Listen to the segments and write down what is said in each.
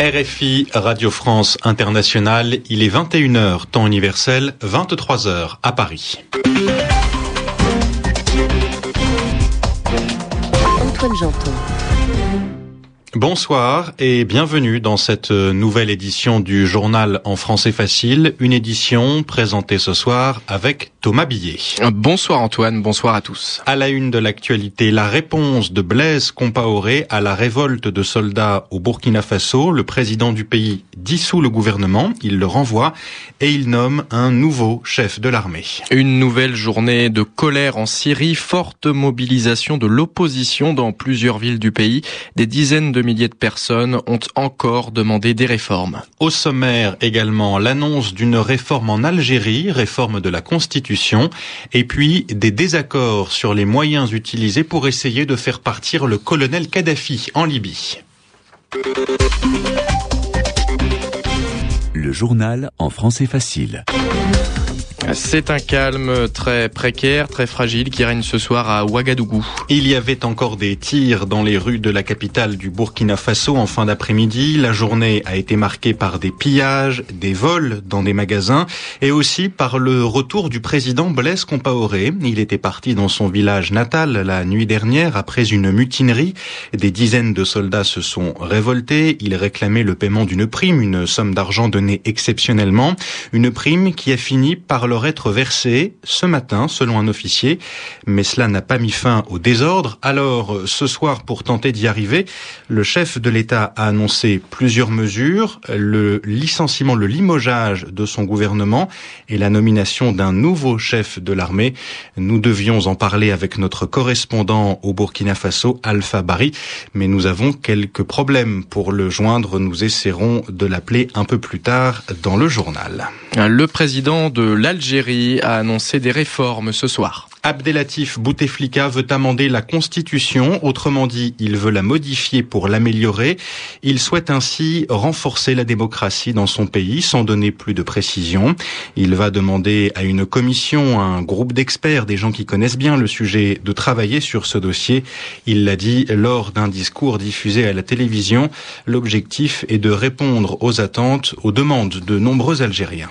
RFI Radio France Internationale, il est 21h temps universel, 23h à Paris. Antoine Janton. Bonsoir et bienvenue dans cette nouvelle édition du journal en français facile, une édition présentée ce soir avec Thomas Billet. Bonsoir Antoine, bonsoir à tous. À la une de l'actualité, la réponse de Blaise Compaoré à la révolte de soldats au Burkina Faso. Le président du pays dissout le gouvernement, il le renvoie et il nomme un nouveau chef de l'armée. Une nouvelle journée de colère en Syrie, forte mobilisation de l'opposition dans plusieurs villes du pays. Des dizaines de milliers de personnes ont encore demandé des réformes. Au sommaire également l'annonce d'une réforme en Algérie, réforme de la Constitution, et puis des désaccords sur les moyens utilisés pour essayer de faire partir le colonel Kadhafi en Libye. Le journal en français facile. C'est un calme très précaire, très fragile qui règne ce soir à Ouagadougou. Il y avait encore des tirs dans les rues de la capitale du Burkina Faso en fin d'après-midi. La journée a été marquée par des pillages, des vols dans des magasins et aussi par le retour du président Blaise Compaoré. Il était parti dans son village natal la nuit dernière après une mutinerie. Des dizaines de soldats se sont révoltés. Ils réclamaient le paiement d'une prime, une somme d'argent donnée exceptionnellement. Une prime qui a fini par leur être versé ce matin, selon un officier. Mais cela n'a pas mis fin au désordre. Alors, ce soir, pour tenter d'y arriver, le chef de l'État a annoncé plusieurs mesures. Le licenciement, le limogeage de son gouvernement et la nomination d'un nouveau chef de l'armée. Nous devions en parler avec notre correspondant au Burkina Faso, Alpha Bari, mais nous avons quelques problèmes pour le joindre. Nous essaierons de l'appeler un peu plus tard dans le journal. Le président de l'Algérie l'Algérie a annoncé des réformes ce soir. Abdelatif Bouteflika veut amender la Constitution, autrement dit, il veut la modifier pour l'améliorer. Il souhaite ainsi renforcer la démocratie dans son pays sans donner plus de précisions. Il va demander à une commission, à un groupe d'experts, des gens qui connaissent bien le sujet, de travailler sur ce dossier. Il l'a dit lors d'un discours diffusé à la télévision. L'objectif est de répondre aux attentes, aux demandes de nombreux Algériens.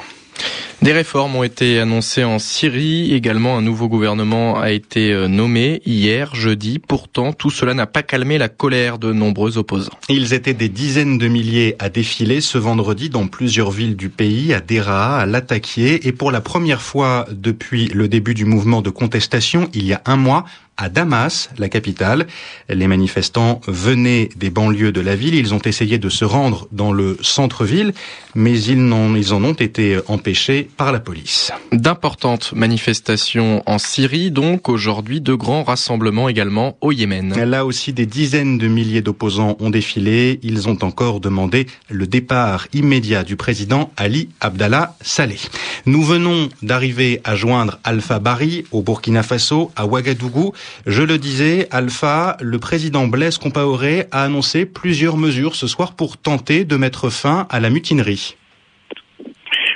Des réformes ont été annoncées en Syrie. Également, un nouveau gouvernement a été euh, nommé hier, jeudi. Pourtant, tout cela n'a pas calmé la colère de nombreux opposants. Ils étaient des dizaines de milliers à défiler ce vendredi dans plusieurs villes du pays, à Dera, à Latakié. Et pour la première fois depuis le début du mouvement de contestation, il y a un mois, à Damas, la capitale. Les manifestants venaient des banlieues de la ville. Ils ont essayé de se rendre dans le centre-ville, mais ils, en, ils en ont été empêchés par la police. D'importantes manifestations en Syrie, donc aujourd'hui de grands rassemblements également au Yémen. Là aussi, des dizaines de milliers d'opposants ont défilé. Ils ont encore demandé le départ immédiat du président Ali Abdallah Saleh. Nous venons d'arriver à joindre Alpha Bari au Burkina Faso, à Ouagadougou. Je le disais, Alpha, le président Blaise Compaoré a annoncé plusieurs mesures ce soir pour tenter de mettre fin à la mutinerie.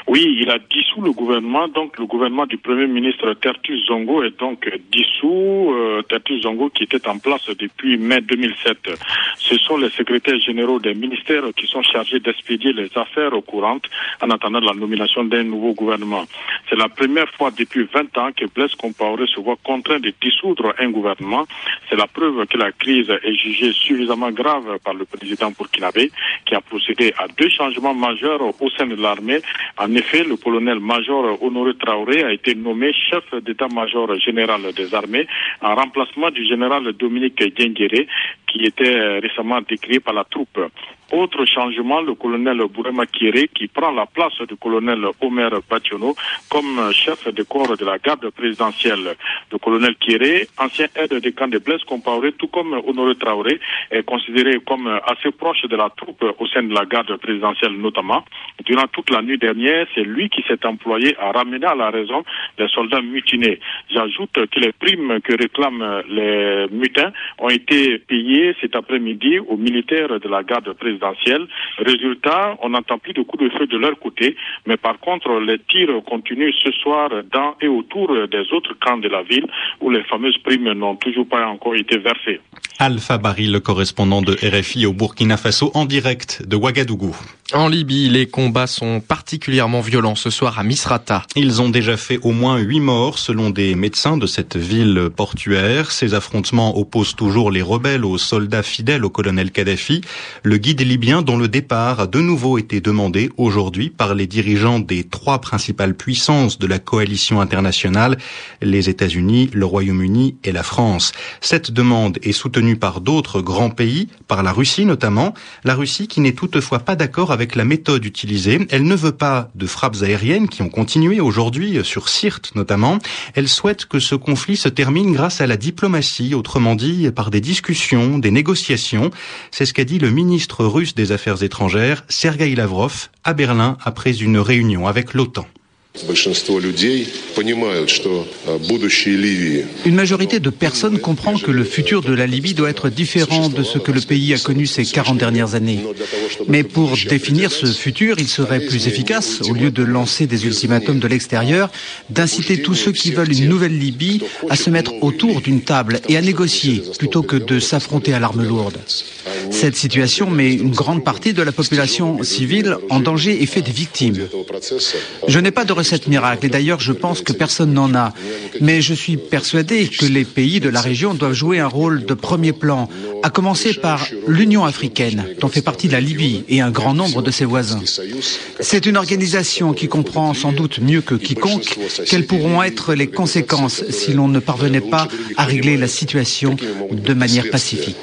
Oui, il a le gouvernement. Donc, le gouvernement du Premier ministre Tertus Zongo est donc dissous. Euh, Zongo qui était en place depuis mai 2007. Ce sont les secrétaires généraux des ministères qui sont chargés d'expédier les affaires courantes en attendant la nomination d'un nouveau gouvernement. C'est la première fois depuis 20 ans que Blaise Compaoré se voit contraint de dissoudre un gouvernement. C'est la preuve que la crise est jugée suffisamment grave par le président burkinabé qui a procédé à deux changements majeurs au sein de l'armée. En effet, le colonel-major Honoré Traoré a été nommé chef d'état-major général des armées en remplacement du général Dominique Diengere qui était récemment décrit par la troupe. Autre changement, le colonel Bourema Kieré qui prend la place du colonel Omer Bationo comme chef de corps de la garde présidentielle. Le colonel Kieré, ancien aide de camp de Blaise Compaoré, tout comme Honoré Traoré, est considéré comme assez proche de la troupe au sein de la garde présidentielle notamment. Durant toute la nuit dernière, c'est lui qui s'est employé à ramener à la raison les soldats mutinés. J'ajoute que les primes que réclament les mutins ont été payées cet après-midi aux militaires de la garde présidentielle. Résultat, on n'entend plus de coups de feu de leur côté, mais par contre, les tirs continuent ce soir dans et autour des autres camps de la ville où les fameuses primes n'ont toujours pas encore été versées. Alpha Barry, le correspondant de RFI au Burkina Faso, en direct de Ouagadougou. En Libye, les combats sont particulièrement violents ce soir à Misrata. Ils ont déjà fait au moins huit morts selon des médecins de cette ville portuaire. Ces affrontements opposent toujours les rebelles aux soldats fidèles au colonel Kadhafi. Le guide libyen dont le départ a de nouveau été demandé aujourd'hui par les dirigeants des trois principales puissances de la coalition internationale, les États-Unis, le Royaume-Uni et la France. Cette demande est soutenue par d'autres grands pays, par la Russie notamment. La Russie qui n'est toutefois pas d'accord avec la méthode utilisée. Elle ne veut pas de frappes aériennes qui ont continué aujourd'hui sur Sirte notamment. Elle souhaite que ce conflit se termine grâce à la diplomatie, autrement dit par des discussions, des négociations. C'est ce qu'a dit le ministre russe des Affaires étrangères, Sergei Lavrov, à Berlin après une réunion avec l'OTAN. Une majorité de personnes comprend que le futur de la Libye doit être différent de ce que le pays a connu ces 40 dernières années. Mais pour définir ce futur, il serait plus efficace, au lieu de lancer des ultimatums de l'extérieur, d'inciter tous ceux qui veulent une nouvelle Libye à se mettre autour d'une table et à négocier, plutôt que de s'affronter à l'arme lourde. Cette situation met une grande partie de la population civile en danger et fait des victimes. Je n'ai pas de recette miracle et d'ailleurs je pense que personne n'en a. Mais je suis persuadé que les pays de la région doivent jouer un rôle de premier plan, à commencer par l'Union africaine, dont fait partie la Libye et un grand nombre de ses voisins. C'est une organisation qui comprend sans doute mieux que quiconque quelles pourront être les conséquences si l'on ne parvenait pas à régler la situation de manière pacifique.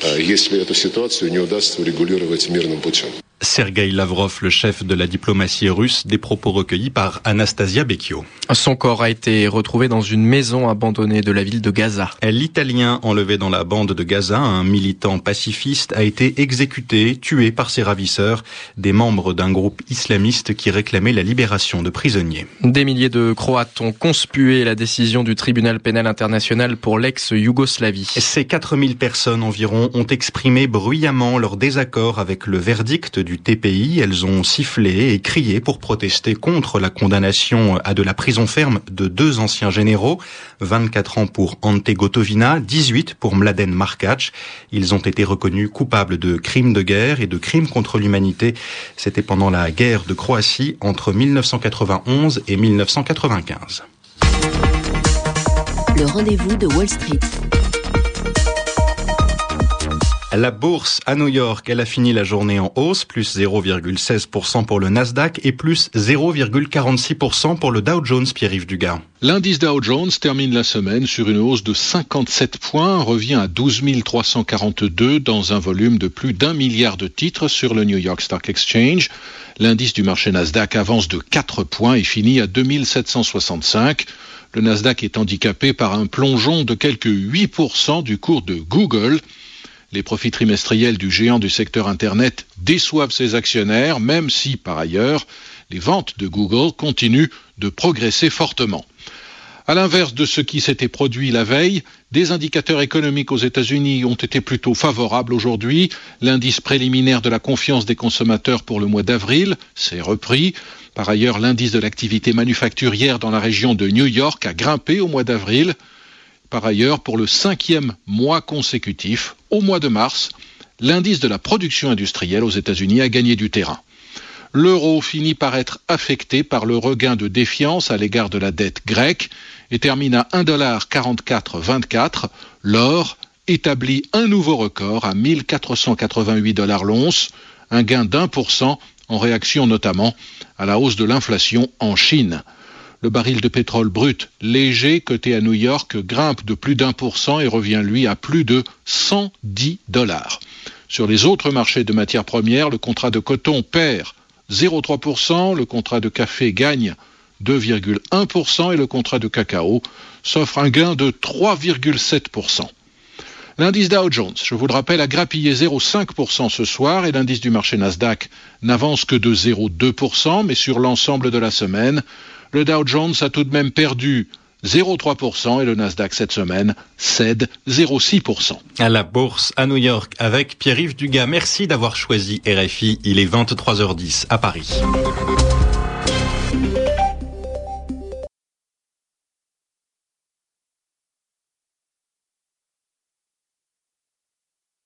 не удастся урегулировать мирным путем. Sergei Lavrov, le chef de la diplomatie russe, des propos recueillis par Anastasia Becchio. Son corps a été retrouvé dans une maison abandonnée de la ville de Gaza. L'Italien enlevé dans la bande de Gaza, un militant pacifiste, a été exécuté, tué par ses ravisseurs, des membres d'un groupe islamiste qui réclamait la libération de prisonniers. Des milliers de Croates ont conspué la décision du tribunal pénal international pour l'ex-Yougoslavie. Ces 4000 personnes environ ont exprimé bruyamment leur désaccord avec le verdict du TPI. Elles ont sifflé et crié pour protester contre la condamnation à de la prison ferme de deux anciens généraux, 24 ans pour Ante Gotovina, 18 pour Mladen Markac. Ils ont été reconnus coupables de crimes de guerre et de crimes contre l'humanité. C'était pendant la guerre de Croatie entre 1991 et 1995. Le rendez-vous de Wall Street. La bourse à New York, elle a fini la journée en hausse, plus 0,16% pour le Nasdaq et plus 0,46% pour le Dow Jones, Pierre-Yves Dugas. L'indice Dow Jones termine la semaine sur une hausse de 57 points, revient à 12 342 dans un volume de plus d'un milliard de titres sur le New York Stock Exchange. L'indice du marché Nasdaq avance de 4 points et finit à 2765. Le Nasdaq est handicapé par un plongeon de quelques 8% du cours de Google. Les profits trimestriels du géant du secteur Internet déçoivent ses actionnaires, même si, par ailleurs, les ventes de Google continuent de progresser fortement. À l'inverse de ce qui s'était produit la veille, des indicateurs économiques aux États-Unis ont été plutôt favorables aujourd'hui. L'indice préliminaire de la confiance des consommateurs pour le mois d'avril s'est repris. Par ailleurs, l'indice de l'activité manufacturière dans la région de New York a grimpé au mois d'avril. Par ailleurs, pour le cinquième mois consécutif, au mois de mars, l'indice de la production industrielle aux États-Unis a gagné du terrain. L'euro finit par être affecté par le regain de défiance à l'égard de la dette grecque et termine à 1,4424. L'or établit un nouveau record à 1488 dollars l'once, un gain d'un pour cent en réaction notamment à la hausse de l'inflation en Chine. Le baril de pétrole brut léger coté à New York grimpe de plus d'un pour cent et revient lui à plus de 110 dollars. Sur les autres marchés de matières premières, le contrat de coton perd 0,3%, le contrat de café gagne 2,1% et le contrat de cacao s'offre un gain de 3,7%. L'indice Dow Jones, je vous le rappelle, a grappillé 0,5% ce soir et l'indice du marché Nasdaq n'avance que de 0,2%, mais sur l'ensemble de la semaine, le Dow Jones a tout de même perdu 0,3% et le Nasdaq cette semaine cède 0,6%. À la bourse à New York avec Pierre-Yves Dugas. Merci d'avoir choisi RFI. Il est 23h10 à Paris.